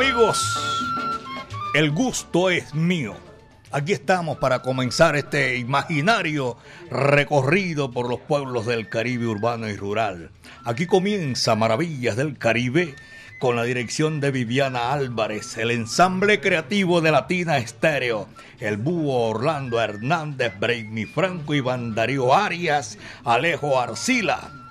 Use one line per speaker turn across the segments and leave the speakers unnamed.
Amigos, el gusto es mío. Aquí estamos para comenzar este imaginario recorrido por los pueblos del Caribe urbano y rural. Aquí comienza Maravillas del Caribe con la dirección de Viviana Álvarez, el ensamble creativo de Latina Estéreo, el búho Orlando Hernández, Brainy Franco, Iván Darío Arias, Alejo Arcila,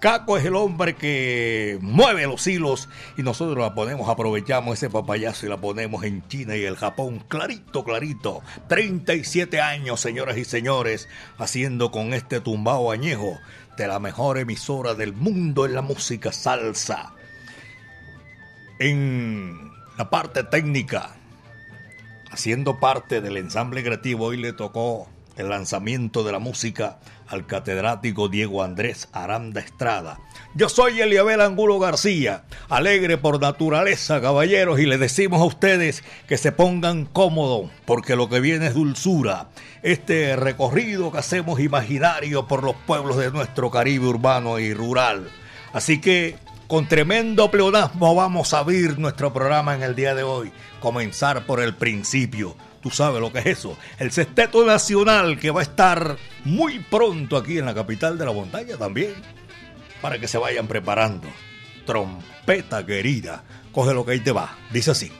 Caco es el hombre que mueve los hilos y nosotros la ponemos, aprovechamos ese papayazo y la ponemos en China y el Japón, clarito, clarito. 37 años, señoras y señores, haciendo con este tumbao añejo de la mejor emisora del mundo en la música salsa. En la parte técnica, haciendo parte del ensamble creativo, hoy le tocó el lanzamiento de la música al catedrático Diego Andrés Aranda Estrada. Yo soy Eliabel Angulo García, alegre por naturaleza, caballeros, y les decimos a ustedes que se pongan cómodos, porque lo que viene es dulzura. Este recorrido que hacemos imaginario por los pueblos de nuestro Caribe urbano y rural. Así que con tremendo pleonasmo vamos a abrir nuestro programa en el día de hoy. Comenzar por el principio Tú sabes lo que es eso. El Sexteto Nacional que va a estar muy pronto aquí en la capital de la montaña también. Para que se vayan preparando. Trompeta querida. Coge lo que ahí te va. Dice así.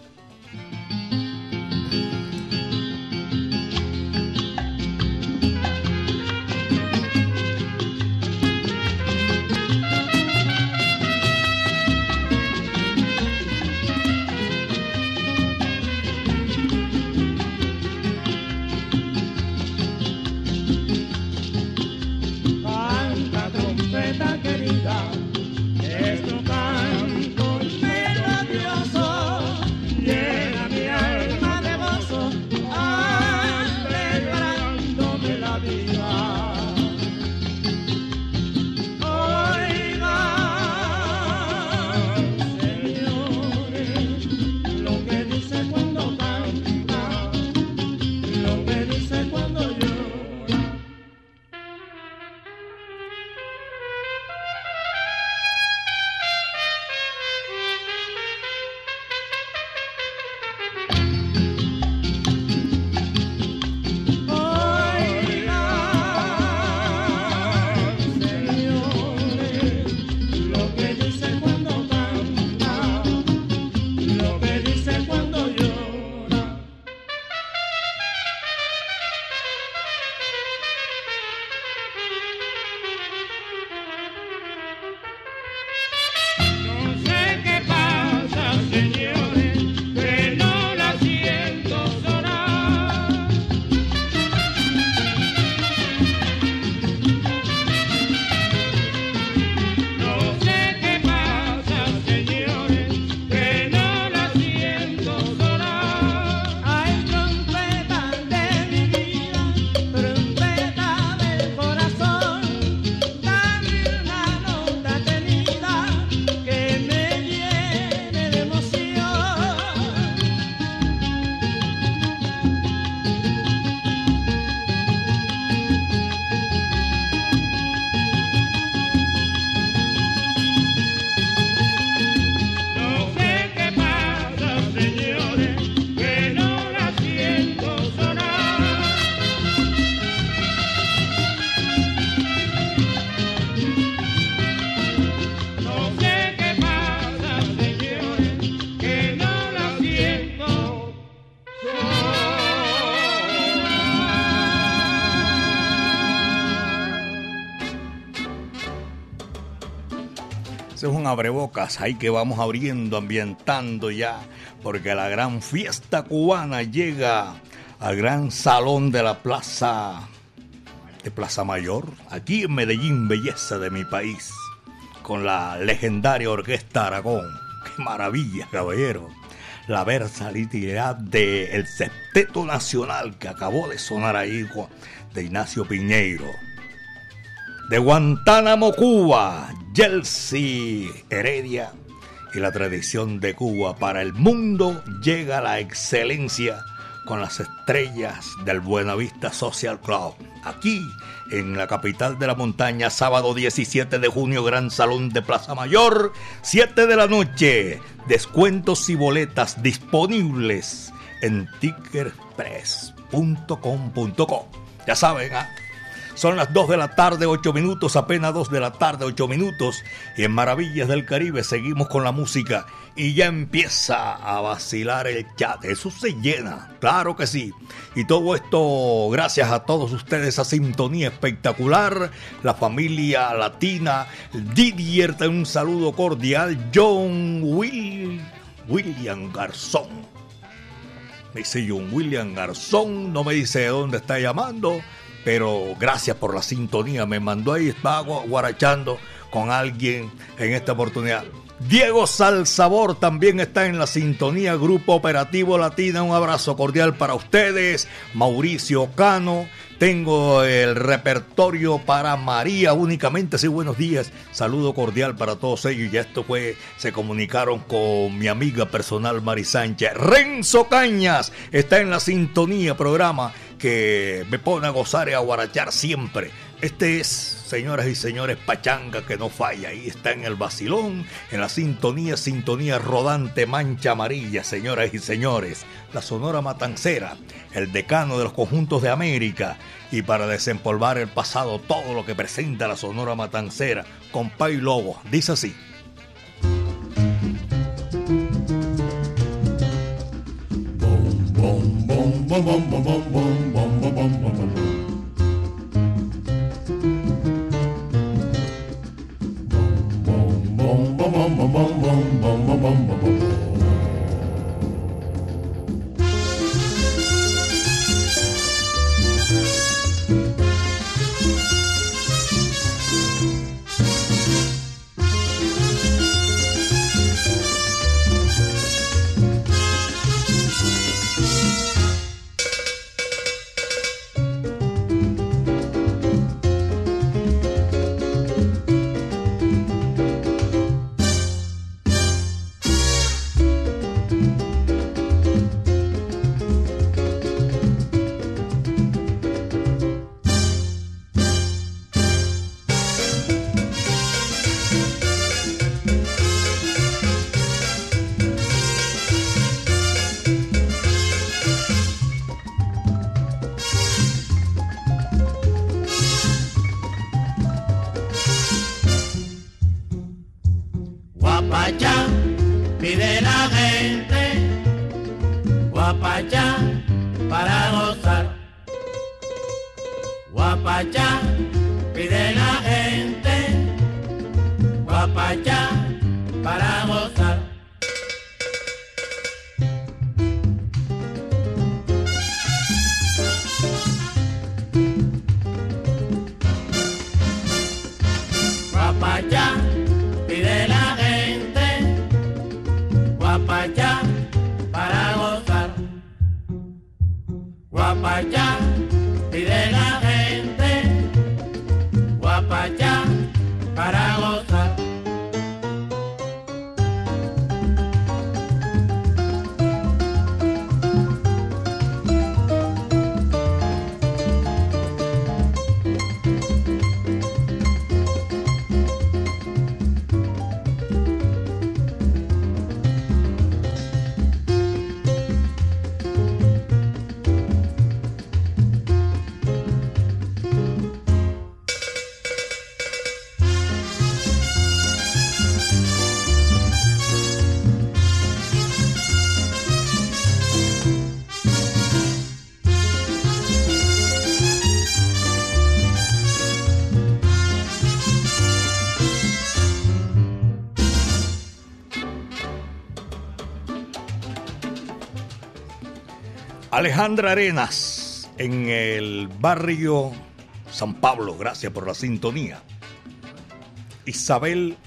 Abrebocas ahí que vamos abriendo, ambientando ya, porque la gran fiesta cubana llega al gran salón de la plaza de Plaza Mayor, aquí en Medellín, belleza de mi país, con la legendaria Orquesta Aragón. ¡Qué maravilla, caballero! La versatilidad del septeto nacional que acabó de sonar ahí de Ignacio Piñeiro. De Guantánamo, Cuba, Chelsea Heredia y la tradición de Cuba para el mundo llega la excelencia con las estrellas del Buenavista Social Club. Aquí, en la capital de la montaña, sábado 17 de junio, Gran Salón de Plaza Mayor, 7 de la noche. Descuentos y boletas disponibles en tickerpress.com.co. Ya saben, ¿ah? Son las 2 de la tarde, 8 minutos, apenas 2 de la tarde, 8 minutos. Y en Maravillas del Caribe seguimos con la música y ya empieza a vacilar el chat. Eso se llena, claro que sí. Y todo esto gracias a todos ustedes, a sintonía espectacular. La familia latina, Didier, un saludo cordial. John Will, William Garzón. Me dice John William Garzón, no me dice de dónde está llamando pero gracias por la sintonía. Me mandó ahí, estaba guarachando con alguien en esta oportunidad. Diego Salsabor también está en la sintonía Grupo Operativo Latina. Un abrazo cordial para ustedes. Mauricio Cano. Tengo el repertorio para María únicamente. Sí, buenos días. Saludo cordial para todos ellos. Y esto fue, se comunicaron con mi amiga personal Mari Sánchez. Renzo Cañas está en la sintonía programa que me pone a gozar y a guarachar siempre. Este es, señoras y señores, Pachanga que no falla. Ahí está en el vacilón, en la sintonía, sintonía rodante, mancha amarilla, señoras y señores. La Sonora Matancera, el decano de los conjuntos de América. Y para desempolvar el pasado, todo lo que presenta la Sonora Matancera, con Pay Lobo. Dice así. Alejandra Arenas en el barrio San Pablo, gracias por la sintonía. Isabel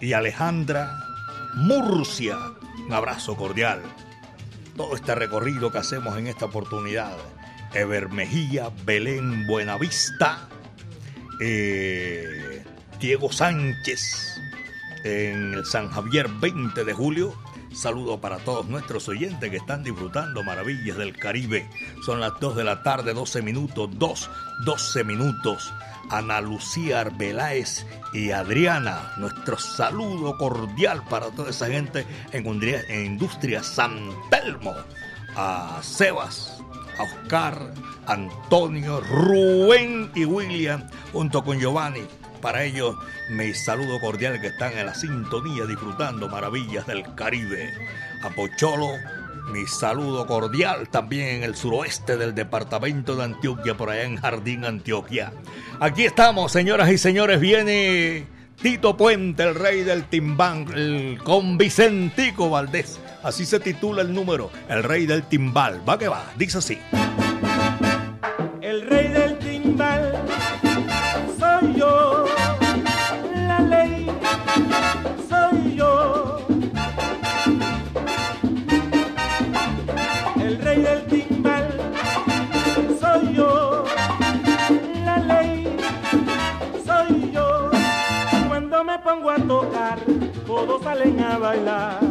y Alejandra Murcia, un abrazo cordial. Todo este recorrido que hacemos en esta oportunidad. Ever Mejía, Belén Buenavista, eh, Diego Sánchez en el San Javier 20 de julio. Saludo para todos nuestros oyentes que están disfrutando maravillas del Caribe. Son las 2 de la tarde, 12 minutos, 2, 12 minutos. Ana Lucía Arbeláez y Adriana, nuestro saludo cordial para toda esa gente en Industria San Telmo. A Sebas, a Oscar, Antonio, Rubén y William, junto con Giovanni. Para ellos, mi saludo cordial que están en la sintonía disfrutando maravillas del Caribe. A Pocholo, mi saludo cordial también en el suroeste del departamento de Antioquia, por allá en Jardín, Antioquia. Aquí estamos, señoras y señores, viene Tito Puente, el rey del timbán, con Vicentico Valdés. Así se titula el número, el rey del timbal. Va que va, dice así.
Bailar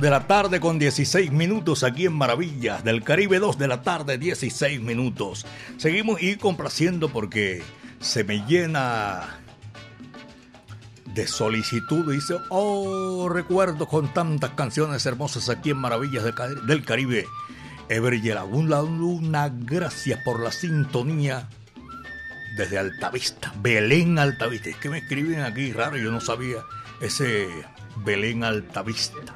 de
la tarde con 16 minutos aquí en Maravillas del Caribe, 2 de la tarde 16 minutos. Seguimos y complaciendo porque se me llena de solicitud. Dice, oh, recuerdo con tantas canciones hermosas aquí en Maravillas del Caribe. Ever y la Luna, gracias por la sintonía desde Altavista, Belén Altavista. Es que me escriben aquí raro, yo no sabía ese Belén Altavista.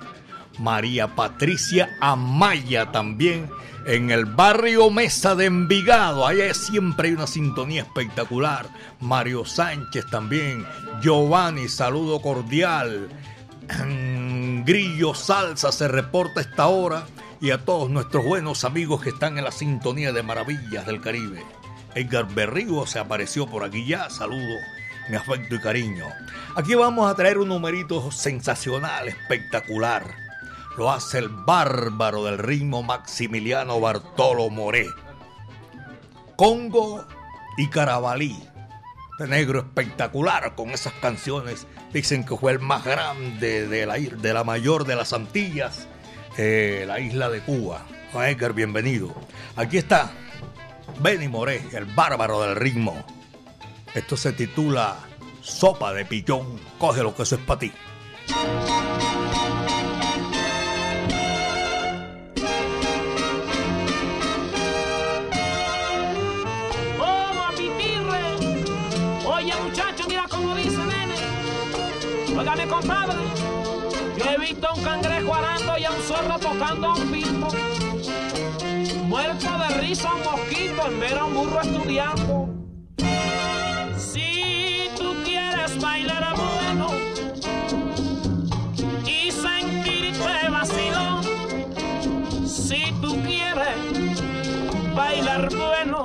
María Patricia Amaya también en el barrio Mesa de Envigado. Allá siempre hay una sintonía espectacular. Mario Sánchez también. Giovanni, saludo cordial. Grillo Salsa se reporta esta hora y a todos nuestros buenos amigos que están en la sintonía de Maravillas del Caribe. Edgar Berrigo se apareció por aquí ya, saludo, mi afecto y cariño. Aquí vamos a traer un numerito sensacional, espectacular. Lo hace el bárbaro del ritmo Maximiliano Bartolo Moré. Congo y Carabalí. Este negro espectacular con esas canciones. Dicen que fue el más grande de la, de la mayor de las Antillas, eh, la isla de Cuba. Edgar, bienvenido. Aquí está Benny Moré, el bárbaro del ritmo. Esto se titula Sopa de Pichón. Coge lo que eso es para ti.
Compadre. Yo he visto a un cangrejo arando y a un zorro tocando un pito. Muerto de risa un mosquito en ver a un burro estudiando. Si tú quieres bailar bueno y sentirte vacilón, si tú quieres bailar bueno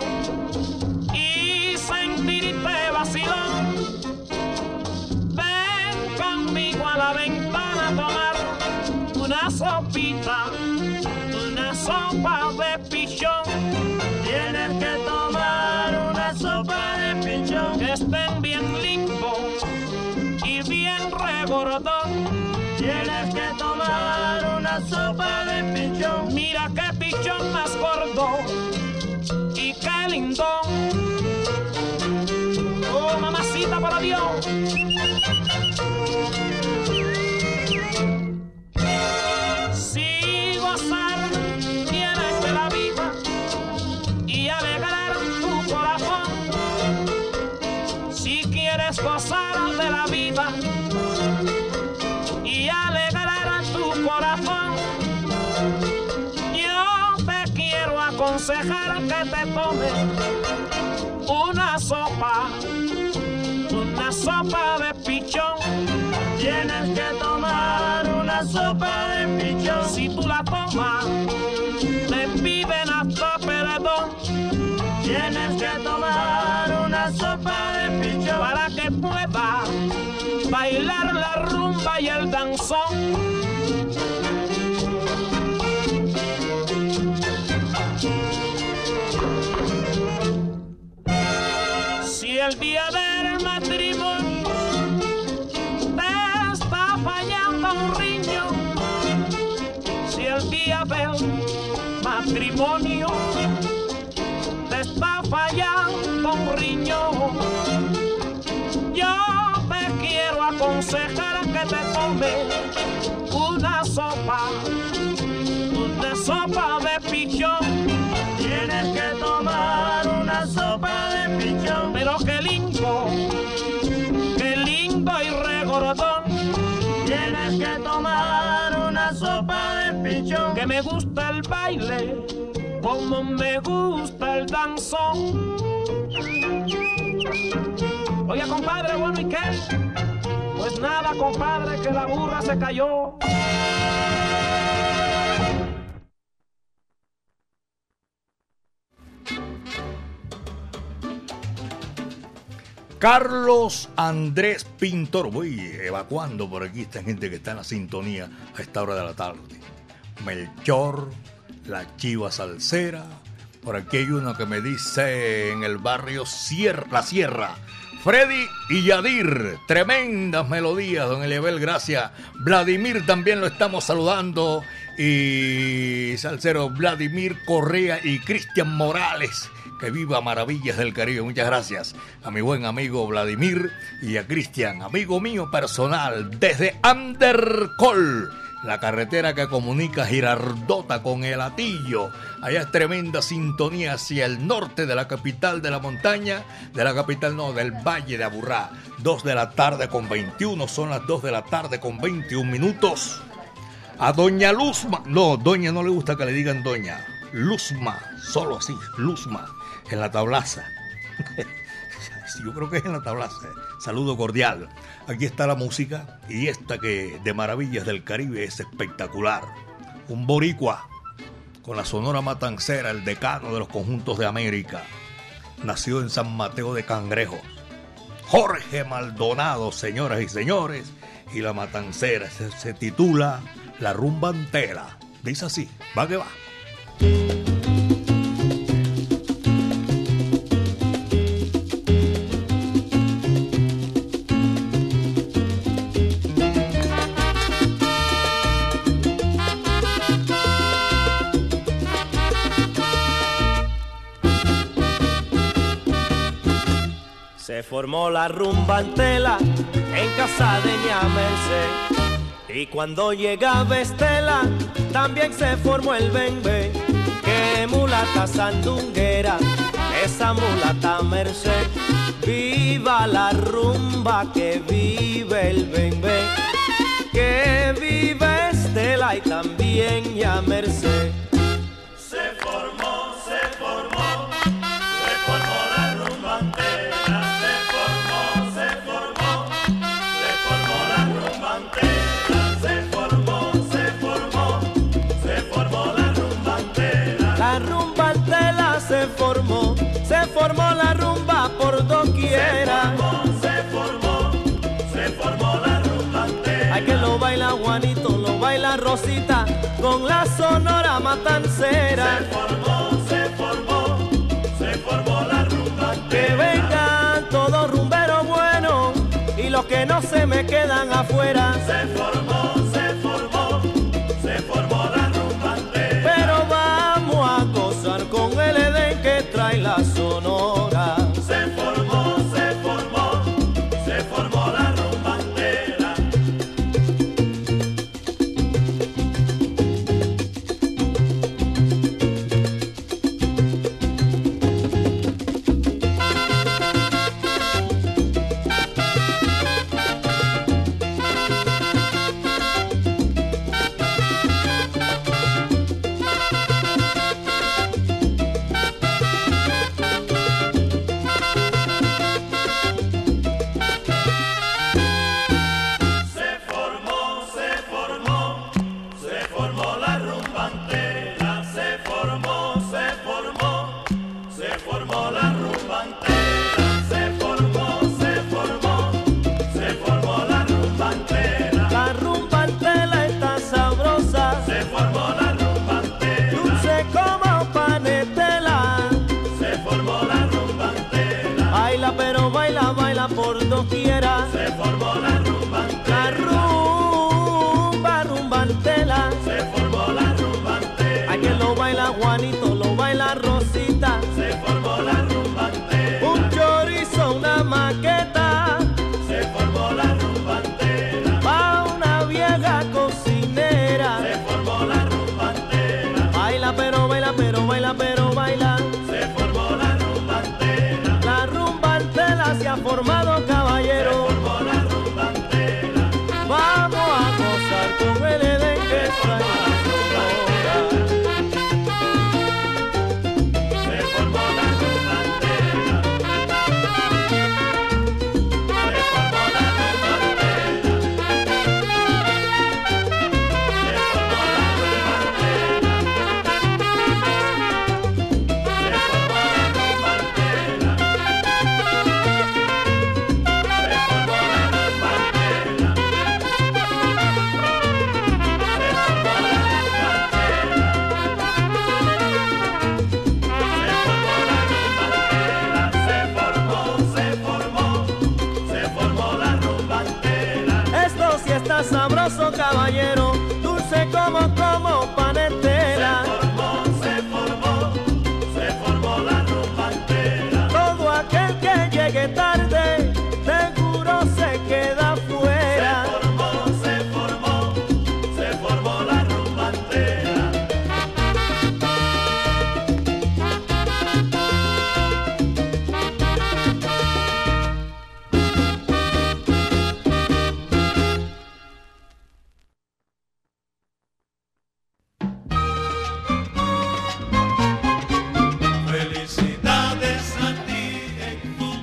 y sentirte vacilón, una sopita, una sopa de pichón. Tienes que tomar una sopa de pichón que estén bien limpo y bien regordón. Tienes que tomar una sopa de pichón. Mira qué pichón más gordo y qué lindón. Oh, mamacita, por Dios. Aconsejar que te tomes una sopa, una sopa de pichón. Tienes que tomar una sopa de pichón. Si tú la tomas, te piden hasta perdón. Tienes que tomar una sopa de pichón para que puedas bailar la rumba y el danzón. El día del matrimonio. Te está fallando un riño, si el día del matrimonio te está fallando un riñón, yo te quiero aconsejar que te tomes una sopa, una sopa de Que me gusta el baile, como me gusta el danzón. Oiga, compadre, bueno, ¿y qué? Pues nada, compadre, que la burra se cayó.
Carlos Andrés Pintor. Voy evacuando por aquí esta gente que está en la sintonía a esta hora de la tarde. Melchor, la Chiva Salsera. Por aquí hay uno que me dice en el barrio Sierra, La Sierra. Freddy y Yadir, tremendas melodías, don Eliabel, gracias. Vladimir también lo estamos saludando. Y Salsero Vladimir Correa y Cristian Morales que viva Maravillas del Caribe. Muchas gracias a mi buen amigo Vladimir y a Cristian, amigo mío personal, desde Andercol, la carretera que comunica Girardota con el Atillo. Allá es tremenda sintonía hacia el norte de la capital de la montaña, de la capital no, del Valle de Aburrá. Dos de la tarde con 21, son las dos de la tarde con 21 minutos. A Doña Luzma, no, Doña no le gusta que le digan Doña. Luzma, solo así, Luzma en la tablaza. Yo creo que es en la tabla. Saludo cordial. Aquí está la música y esta que de Maravillas del Caribe es espectacular. Un boricua con la Sonora Matancera, el decano de los conjuntos de América. Nació en San Mateo de Cangrejos. Jorge Maldonado, señoras y señores. Y la Matancera se, se titula La Rumba Entera. Dice así, va que va.
Se formó la rumba antela en casa de Ñamerse. Y cuando llegaba Estela, también se formó el bembe. Que mulata sandunguera, esa mulata merced. Viva la rumba, que vive el bembe. Que vive Estela y también Ñamerse. Formó la rumba por doquiera.
Se formó, se formó, la rumba entera.
Hay que lo baila Juanito, lo baila Rosita, con la sonora matancera.
Se formó, se formó, se formó la rumba entera.
Que vengan todos rumberos buenos y los que no se me quedan afuera.
Se formó,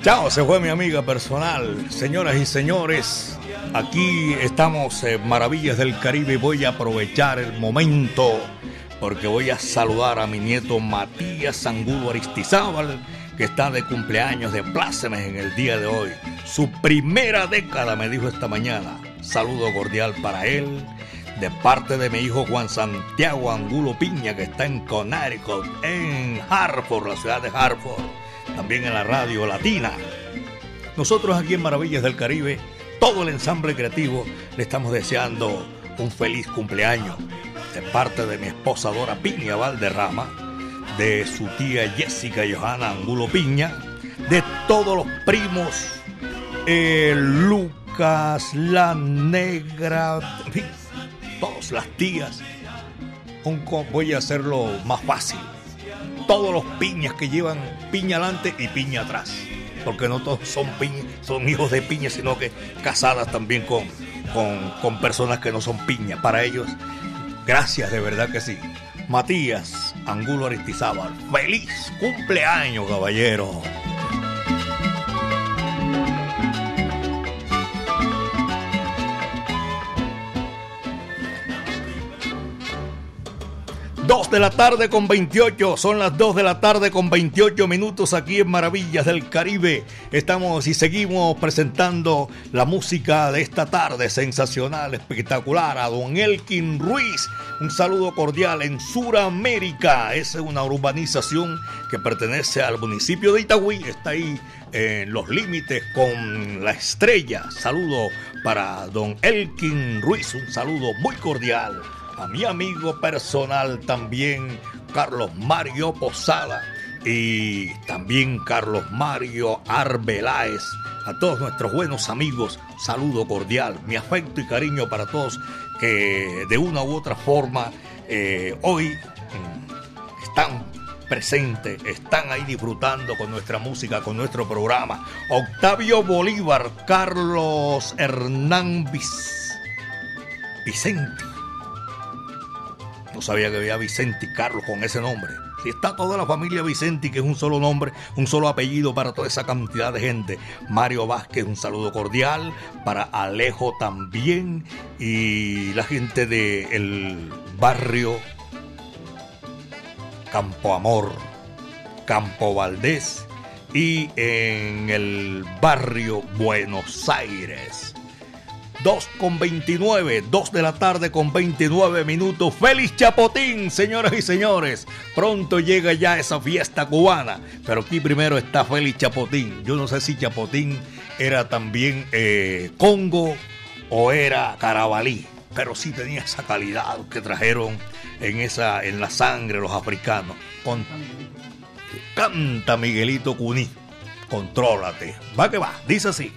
Chao, se fue mi amiga personal. Señoras y señores, aquí estamos en Maravillas del Caribe voy a aprovechar el momento porque voy a saludar a mi nieto Matías Angulo Aristizábal, que está de cumpleaños de plácemes en el día de hoy. Su primera década, me dijo esta mañana. Saludo cordial para él, de parte de mi hijo Juan Santiago Angulo Piña, que está en Connecticut, en Hartford, la ciudad de Hartford también en la radio latina. Nosotros aquí en Maravillas del Caribe, todo el ensamble creativo, le estamos deseando un feliz cumpleaños de parte de mi esposa Dora Piña Valderrama, de su tía Jessica Johanna Angulo Piña, de todos los primos, eh, Lucas, la negra, todas las tías. voy a hacerlo más fácil todos los piñas que llevan piña adelante y piña atrás. Porque no todos son, son hijos de piña, sino que casadas también con, con, con personas que no son piña. Para ellos, gracias de verdad que sí. Matías Angulo Aristizábal, feliz cumpleaños, caballero. Dos de la tarde con 28, son las 2 de la tarde con 28 minutos aquí en Maravillas del Caribe. Estamos y seguimos presentando la música de esta tarde, sensacional, espectacular, a don Elkin Ruiz. Un saludo cordial en Suramérica. Es una urbanización que pertenece al municipio de Itagüí, está ahí en los límites con la estrella. Saludo para don Elkin Ruiz, un saludo muy cordial a mi amigo personal también, Carlos Mario Posada, y también Carlos Mario Arbeláez. A todos nuestros buenos amigos, saludo cordial, mi afecto y cariño para todos que de una u otra forma eh, hoy mm, están presentes, están ahí disfrutando con nuestra música, con nuestro programa. Octavio Bolívar, Carlos Hernán Vicente. No sabía que había Vicente Carlos con ese nombre. Si está toda la familia Vicente, que es un solo nombre, un solo apellido para toda esa cantidad de gente. Mario Vázquez, un saludo cordial. Para Alejo también. Y la gente del barrio Campo Amor, Campo Valdés y en el barrio Buenos Aires. 2 con 29, 2 de la tarde con 29 minutos. ¡Feliz Chapotín, señoras y señores! Pronto llega ya esa fiesta cubana, pero aquí primero está Félix Chapotín. Yo no sé si Chapotín era también eh, Congo o era Carabalí, pero sí tenía esa calidad que trajeron en, esa, en la sangre los africanos. Con, canta Miguelito Cuní, contrólate. Va que va, dice así.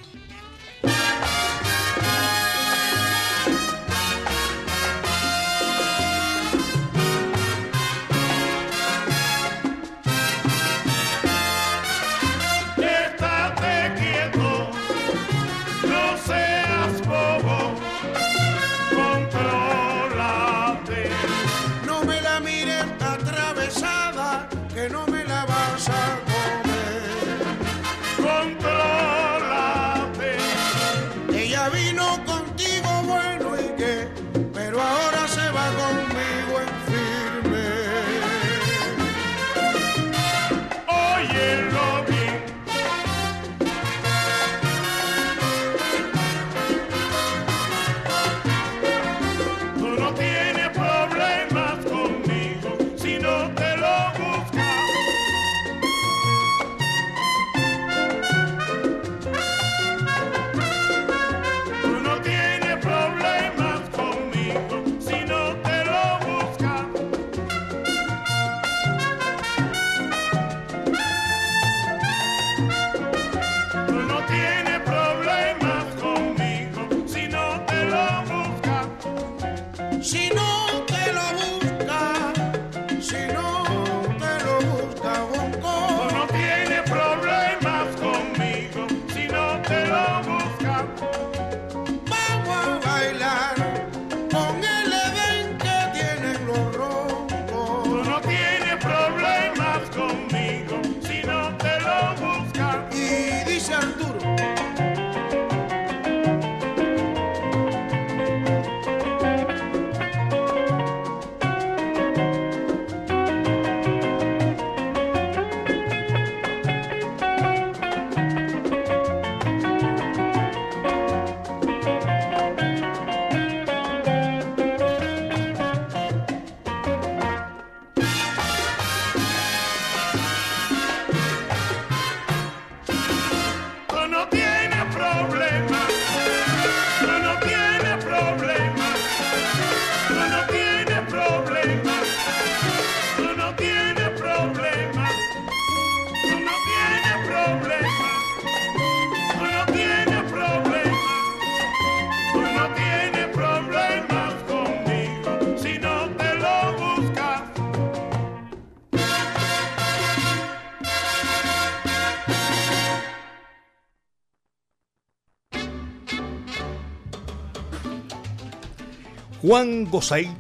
Juan Gosaín,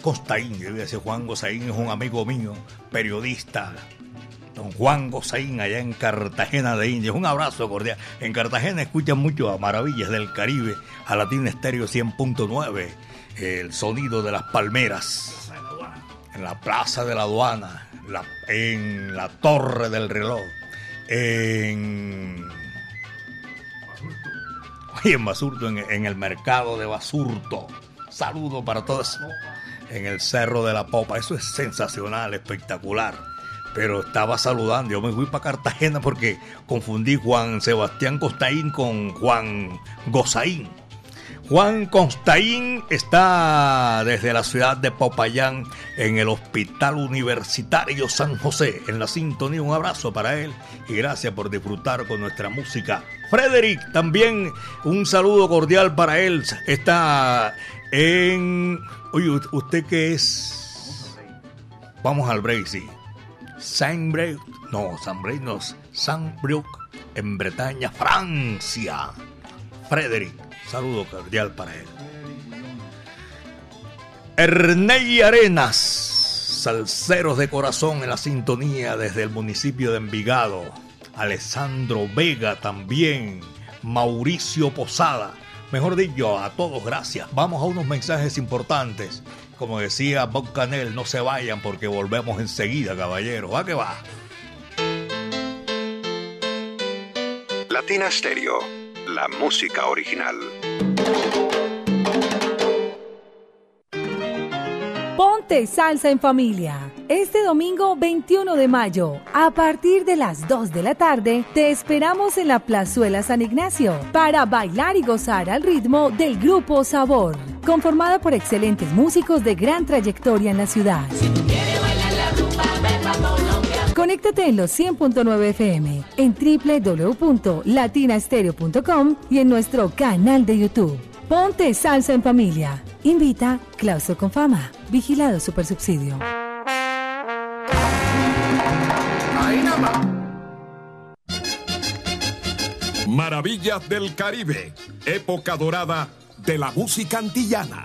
Costaín, yo decir Juan Gosaín es un amigo mío, periodista, don Juan Gosaín allá en Cartagena de Indias. Un abrazo cordial. En Cartagena escuchan mucho a Maravillas del Caribe, a Latina Estéreo 100.9, el sonido de las palmeras, en la Plaza de la Aduana, en la Torre del Reloj, en... en Basurto, en, el mercado de Basurto. Saludo para todos en el Cerro de la Popa. Eso es sensacional, espectacular. Pero estaba saludando. Yo me fui para Cartagena porque confundí Juan Sebastián Costaín con Juan Gozaín. Juan Constaín está desde la ciudad de Popayán en el Hospital Universitario San José. En la sintonía, un abrazo para él y gracias por disfrutar con nuestra música. Frederick, también un saludo cordial para él. Está en... Oye, ¿usted qué es? Vamos al break, sí. Saint-Brieuc, no, Saint-Brieuc no, Saint-Brieuc en Bretaña, Francia. Frederick Saludo cordial para él. Ernei Arenas, salseros de corazón en la sintonía desde el municipio de Envigado. Alessandro Vega también. Mauricio Posada. Mejor dicho, a todos gracias. Vamos a unos mensajes importantes. Como decía Bob Canel, no se vayan porque volvemos enseguida, caballeros. Va que va.
Latina Stereo la música original.
Salsa en familia. Este domingo 21 de mayo, a partir de las 2 de la tarde, te esperamos en la Plazuela San Ignacio para bailar y gozar al ritmo del grupo Sabor, conformada por excelentes músicos de gran trayectoria en la ciudad. Conéctate en los 100.9 FM, en www.latinastereo.com y en nuestro canal de YouTube. Ponte salsa en familia. Invita Clauso con Fama. Vigilado Supersubsidio.
Maravillas del Caribe. Época dorada de la música antillana.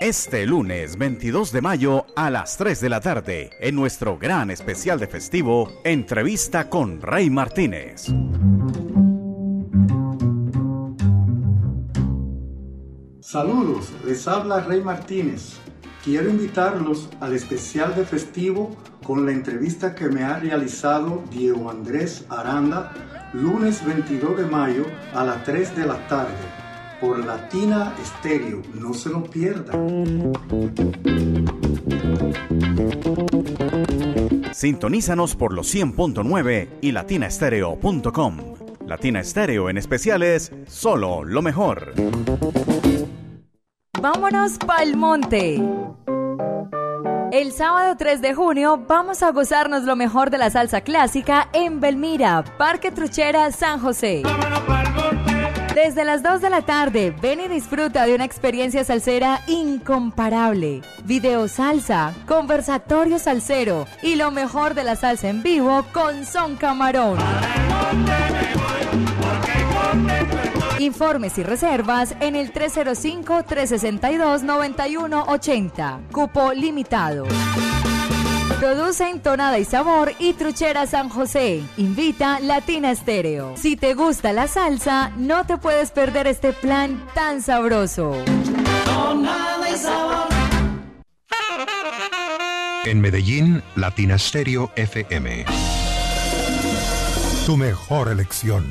Este lunes 22 de mayo a las 3 de la tarde, en nuestro gran especial de festivo, entrevista con Rey Martínez.
Saludos, les habla Rey Martínez. Quiero invitarlos al especial de festivo con la entrevista que me ha realizado Diego Andrés Aranda, lunes 22 de mayo a las 3 de la tarde por Latina Estéreo. No se lo pierda.
Sintonízanos por los 100.9 y latinaestereo.com. Latina Estéreo en especiales, solo lo mejor.
Vámonos pa'l monte. El sábado 3 de junio vamos a gozarnos lo mejor de la salsa clásica en Belmira, Parque Truchera, San José. Desde las 2 de la tarde, ven y disfruta de una experiencia salsera incomparable. Video salsa, conversatorio salsero y lo mejor de la salsa en vivo con Son Camarón. Informes y reservas en el 305-362-9180. Cupo limitado. Produce Entonada y Sabor y Truchera San José. Invita Latina Estéreo. Si te gusta la salsa, no te puedes perder este plan tan sabroso.
Tonada y Sabor.
En Medellín, Latina Estéreo FM. Tu mejor elección.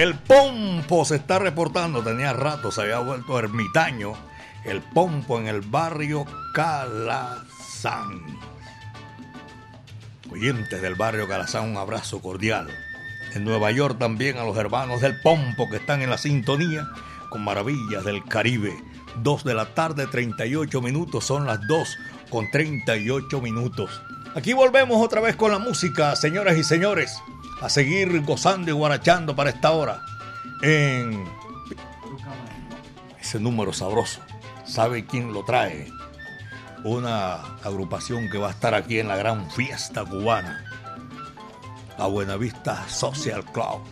El Pompo se está reportando, tenía rato, se había vuelto ermitaño
El Pompo en el barrio Calazán. Oyentes del barrio Calazán, un abrazo cordial. En Nueva York también a los hermanos del Pompo que están en la sintonía con Maravillas del Caribe. 2 de la tarde, 38 minutos, son las 2 con 38 minutos. Aquí volvemos otra vez con la música, señoras y señores, a seguir gozando y guarachando para esta hora en ese número sabroso. ¿Sabe quién lo trae? Una agrupación que va a estar aquí en la gran fiesta cubana, la Buenavista Social Club.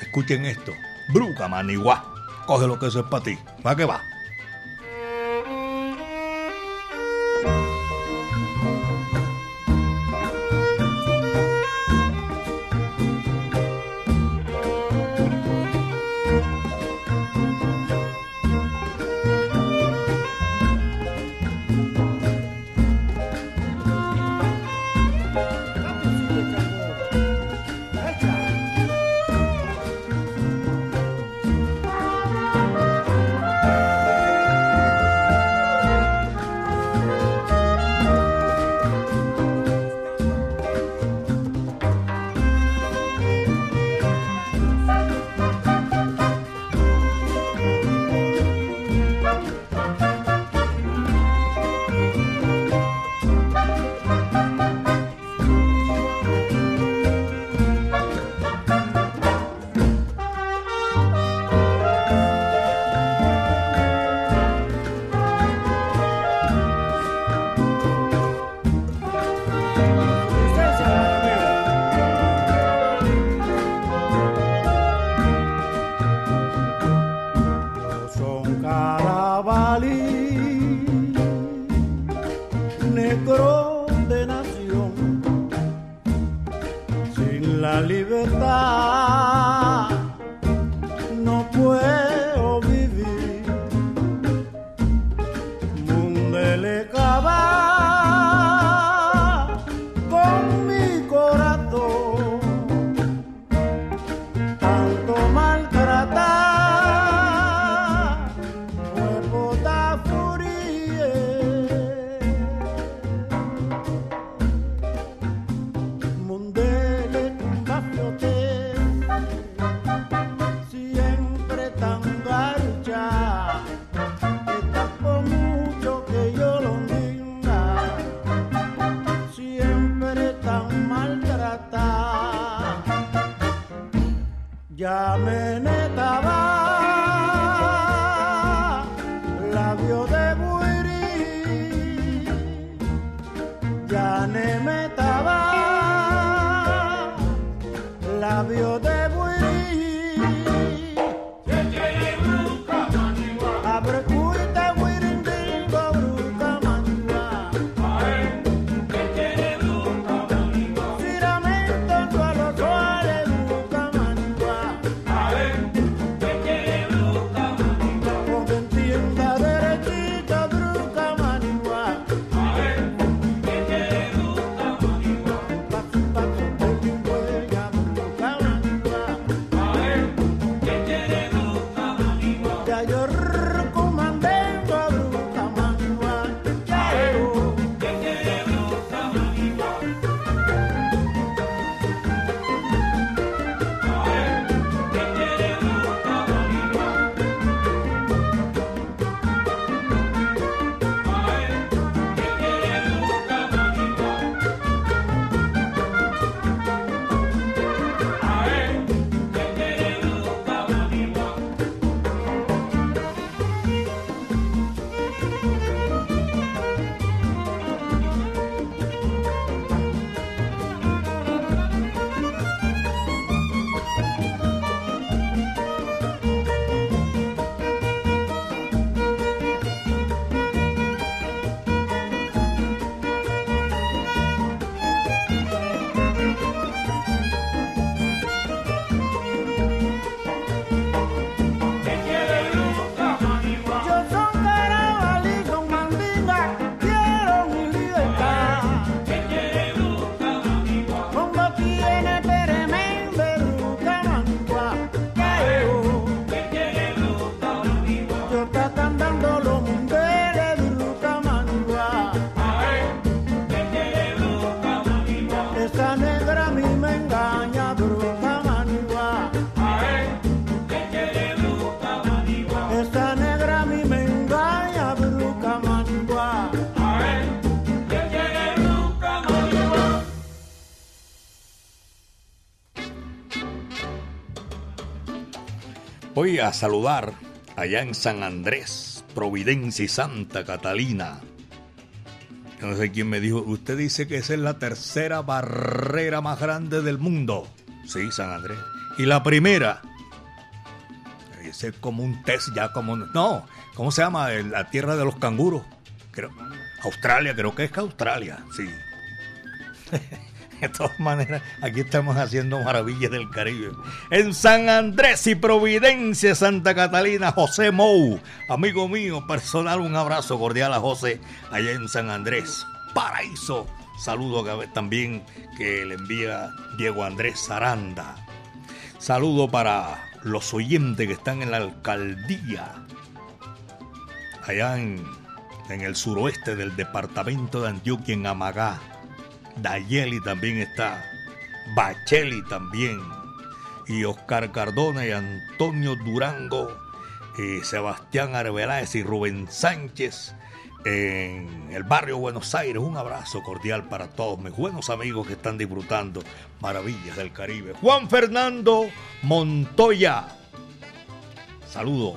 Escuchen esto, Bruca Manigua. Coge lo que eso es para ti. ¿Va que va?
A saludar allá en San Andrés, Providencia y Santa Catalina. No sé quién me dijo, usted dice que esa es la tercera barrera más grande del mundo. Sí, San Andrés. Y la primera, ese es como un test ya como... No, ¿cómo se llama? La tierra de los canguros. Creo, Australia, creo que es que Australia, sí. De todas maneras, aquí estamos haciendo maravillas del Caribe. En San Andrés y Providencia, Santa Catalina, José Mou, amigo mío personal, un abrazo cordial a José allá en San Andrés. Paraíso. Saludo también que le envía Diego Andrés Aranda. Saludo para los oyentes que están en la alcaldía, allá en, en el suroeste del departamento de Antioquia, en Amagá. Dayeli también está, Bacheli también, y Oscar Cardona y Antonio Durango, eh, Sebastián Arbeláez y Rubén Sánchez en el barrio Buenos Aires. Un abrazo cordial para todos mis buenos amigos que están disfrutando maravillas del Caribe. Juan Fernando Montoya. Saludo.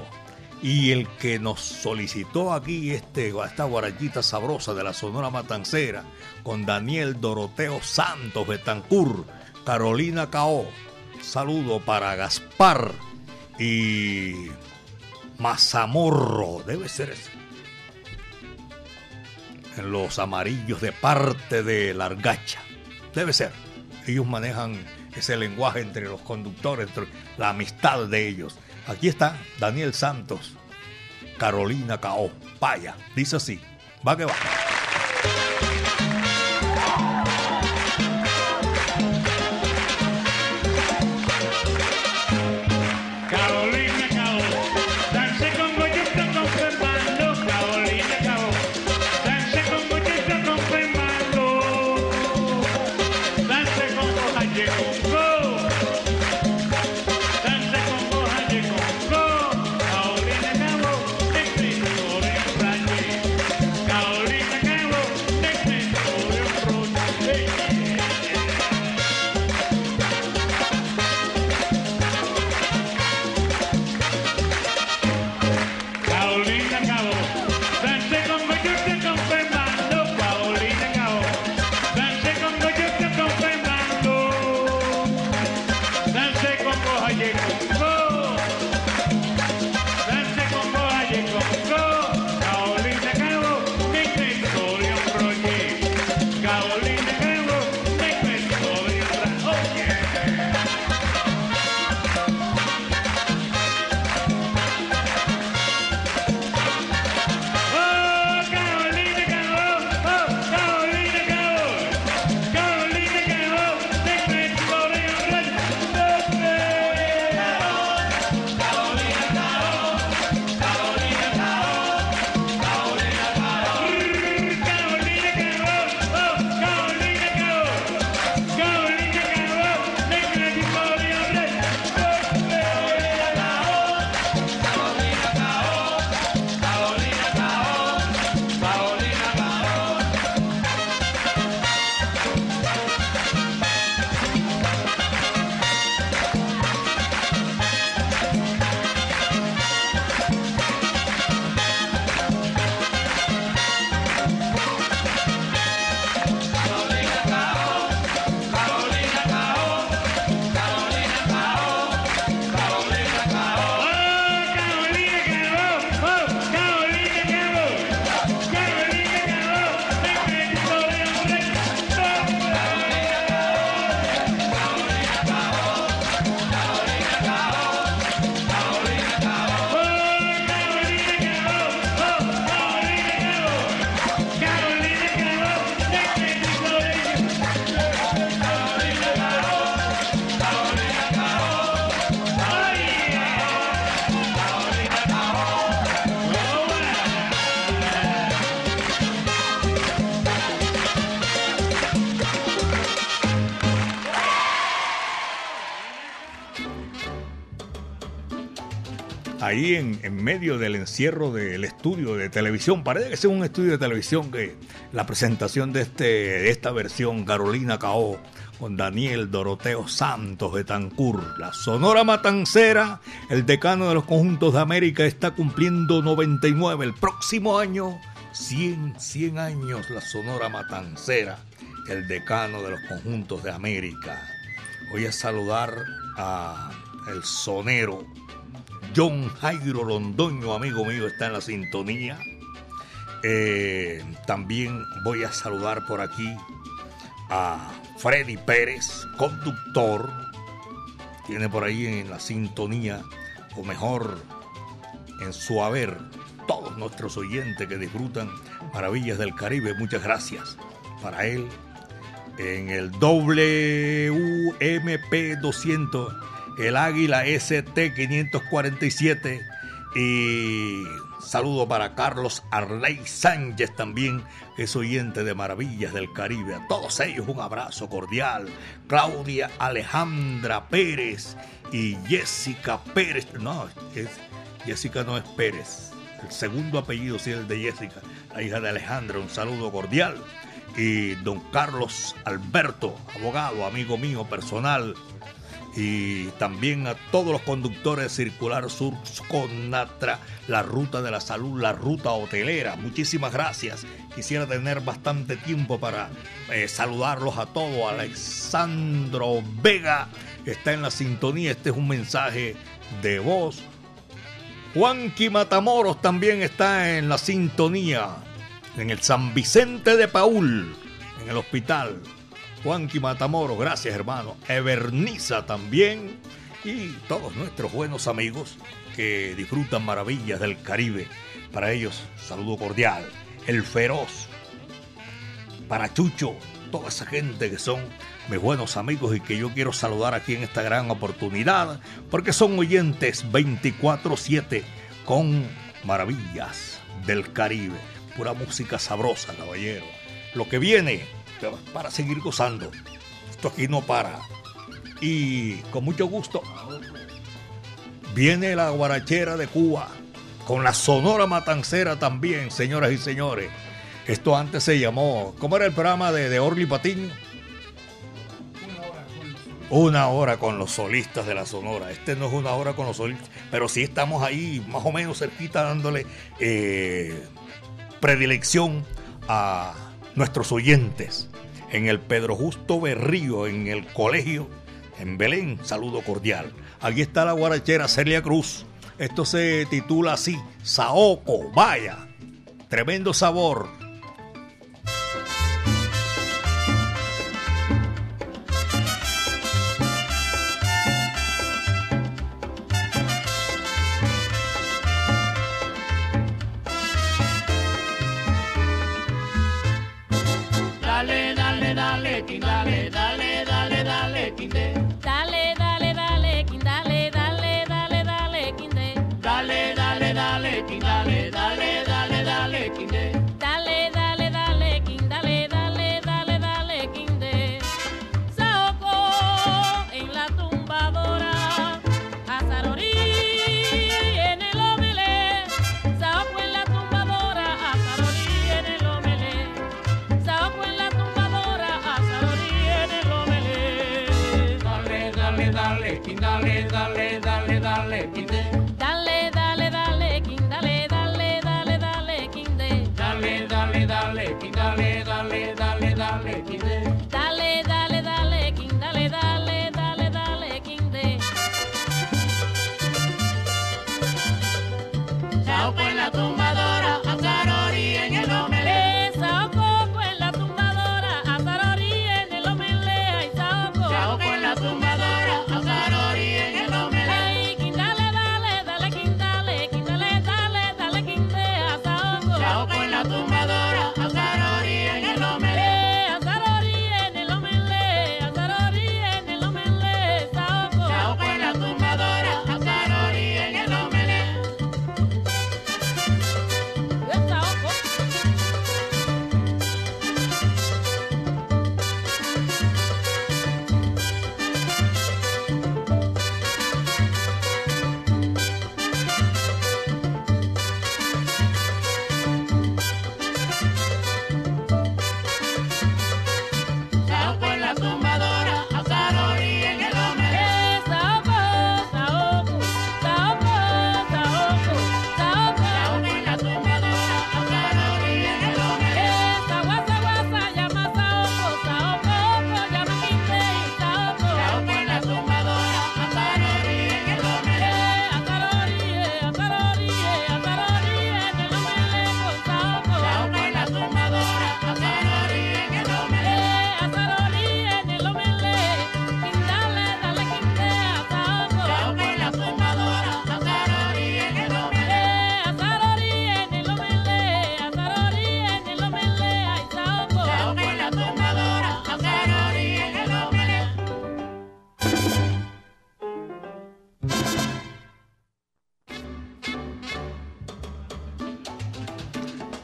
Y el que nos solicitó aquí este, esta guarachita sabrosa de la Sonora Matancera, con Daniel Doroteo Santos Betancur, Carolina Cao. Saludo para Gaspar y Mazamorro, debe ser eso. En los amarillos de parte de Largacha, debe ser. Ellos manejan ese lenguaje entre los conductores, entre la amistad de ellos. Aquí está Daniel Santos, Carolina Cao, Paya, dice así, va que va. Ahí en, medio del encierro del estudio de televisión. Parece que es un estudio de televisión que la presentación de, este, de esta versión Carolina Cao con Daniel Doroteo Santos de Tancur. La Sonora Matancera, el decano de los conjuntos de América, está cumpliendo 99. El próximo año, 100, 100 años la Sonora Matancera, el decano de los conjuntos de América. Voy a saludar a el sonero John Jairo Londoño, amigo mío, está en la sintonía. Eh, también voy a saludar por aquí a Freddy Pérez, conductor. Tiene por ahí en la sintonía, o mejor, en su haber, todos nuestros oyentes que disfrutan Maravillas del Caribe. Muchas gracias para él. En el WMP 200, el Águila ST 547 y Saludo para Carlos Arley Sánchez también, que es oyente de Maravillas del Caribe. A todos ellos un abrazo cordial. Claudia Alejandra Pérez y Jessica Pérez. No, Jessica no es Pérez. El segundo apellido sí es el de Jessica, la hija de Alejandra. Un saludo cordial. Y don Carlos Alberto, abogado, amigo mío personal, y también a todos los conductores Circular Sur con Natra, la ruta de la salud, la ruta hotelera. Muchísimas gracias. Quisiera tener bastante tiempo para eh, saludarlos a todos. Alexandro Vega está en la sintonía. Este es un mensaje de voz. Juanqui Matamoros también está en la sintonía. En el San Vicente de Paul, en el hospital. Juanqui Matamoros, gracias hermano. Everniza también. Y todos nuestros buenos amigos que disfrutan maravillas del Caribe. Para ellos, saludo cordial. El Feroz. Para Chucho, toda esa gente que son mis buenos amigos y que yo quiero saludar aquí en esta gran oportunidad, porque son oyentes 24-7 con maravillas del Caribe. Pura música sabrosa, caballero. Lo que viene para seguir gozando. Esto aquí no para. Y con mucho gusto viene la guarachera de Cuba, con la sonora matancera también, señoras y señores. Esto antes se llamó, ¿cómo era el programa de, de Orly Patiño? Una hora con los solistas de la Sonora. Este no es una hora con los solistas, pero sí estamos ahí más o menos cerquita dándole eh, predilección a nuestros oyentes en el Pedro Justo Berrío, en el colegio, en Belén. Saludo cordial. Aquí está la guarachera Celia Cruz. Esto se titula así, Saoco, vaya, tremendo sabor.
Chao con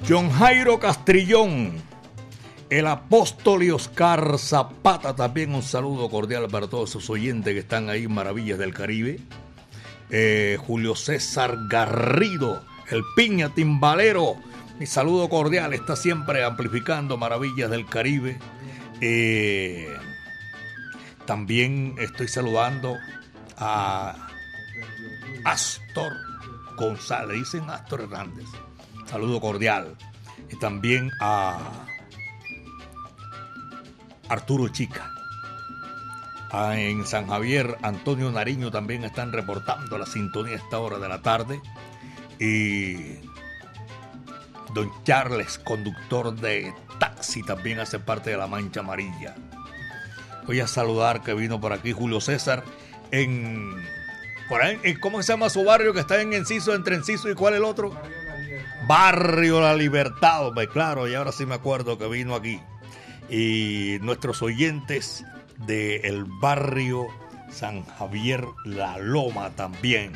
John Jairo Castrillón, el apóstol y Oscar Zapata, también un saludo cordial para todos sus oyentes que están ahí en Maravillas del Caribe. Eh, Julio César Garrido, el piña timbalero, mi saludo cordial, está siempre amplificando Maravillas del Caribe. Eh, también estoy saludando a Astor González, dicen Astor Hernández. Saludo cordial. Y también a Arturo Chica. Ah, en San Javier, Antonio Nariño también están reportando la sintonía a esta hora de la tarde. Y don Charles, conductor de taxi, también hace parte de la Mancha Amarilla. Voy a saludar que vino por aquí Julio César en, ¿cómo se llama su barrio que está en Enciso, entre Enciso y cuál el otro? Barrio La Libertad, pues claro, y ahora sí me acuerdo que vino aquí. Y nuestros oyentes del barrio San Javier La Loma también.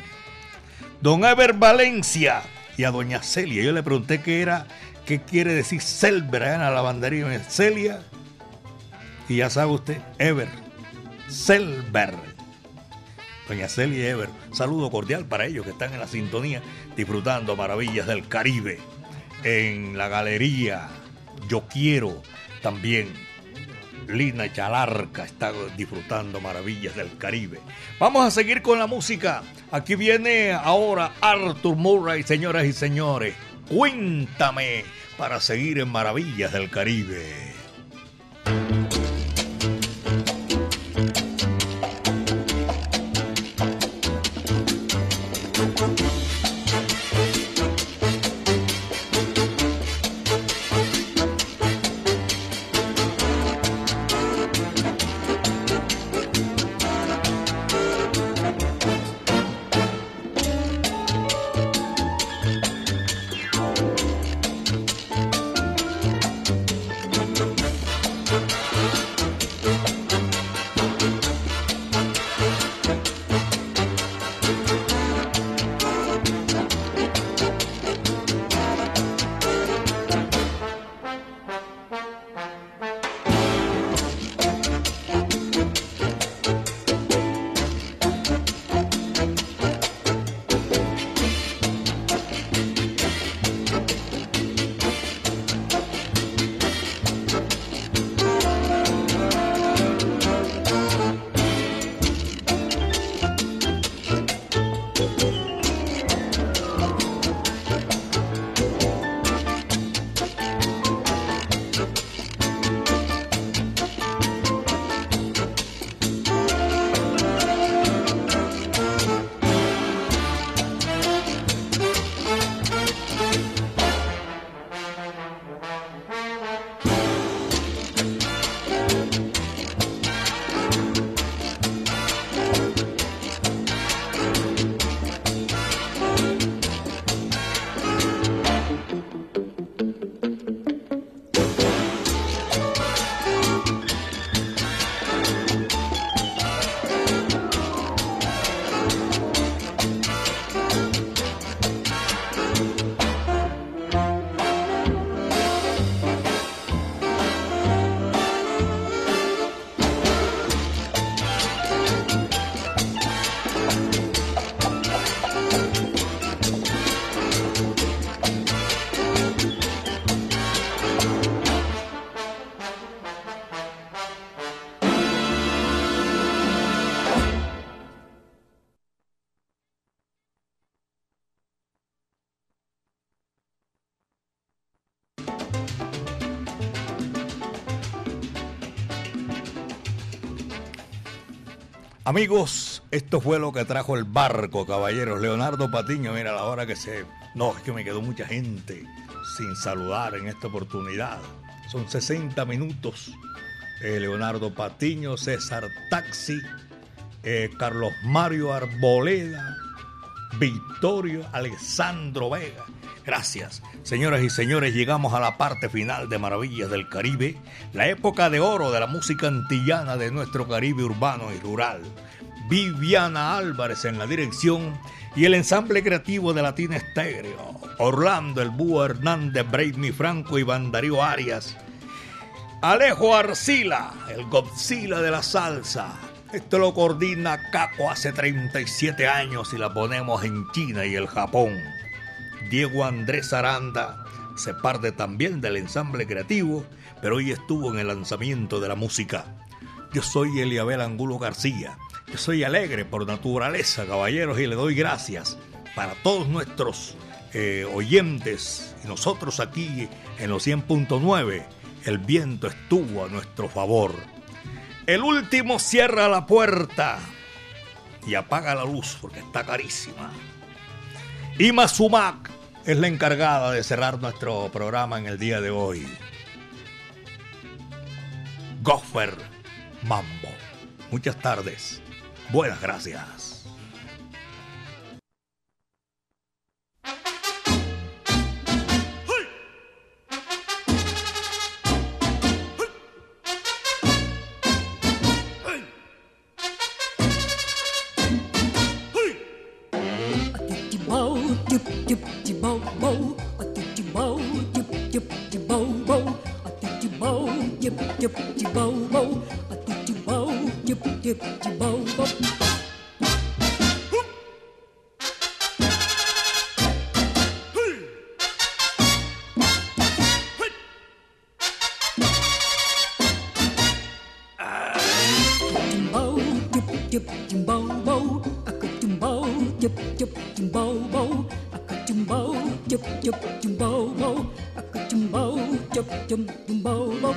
Don Ever Valencia y a doña Celia. Yo le pregunté qué era, qué quiere decir Selver en la lavandería. Celia, y ya sabe usted, Ever, Selber. Doña Celia Ever, saludo cordial para ellos que están en la sintonía, disfrutando maravillas del Caribe. En la galería, yo quiero también. Lina Chalarca está disfrutando maravillas del Caribe. Vamos a seguir con la música. Aquí viene ahora Arthur Murray, señoras y señores. Cuéntame para seguir en maravillas del Caribe. Amigos, esto fue lo que trajo el barco, caballeros. Leonardo Patiño, mira la hora que se... No, es que me quedó mucha gente sin saludar en esta oportunidad. Son 60 minutos. Eh, Leonardo Patiño, César Taxi, eh, Carlos Mario Arboleda, Victorio Alessandro Vega. Gracias. Señoras y señores, llegamos a la parte final de Maravillas del Caribe, la época de oro de la música antillana de nuestro Caribe urbano y rural. Viviana Álvarez en la dirección y el ensamble creativo de Latina Estéreo. Orlando El Búho Hernández, Braidmi Franco y Bandarío Arias. Alejo Arcila, el Godzilla de la salsa. Esto lo coordina Caco hace 37 años y la ponemos en China y el Japón. Diego Andrés Aranda se parte también del ensamble creativo, pero hoy estuvo en el lanzamiento de la música. Yo soy Eliabel Angulo García. Yo soy alegre por naturaleza, caballeros, y le doy gracias para todos nuestros eh, oyentes y nosotros aquí en los 100.9. El viento estuvo a nuestro favor. El último cierra la puerta y apaga la luz porque está carísima. Ima Sumac es la encargada de cerrar nuestro programa en el día de hoy. Goffer Mambo. Muchas tardes. Buenas gracias.
chum chum bao bốc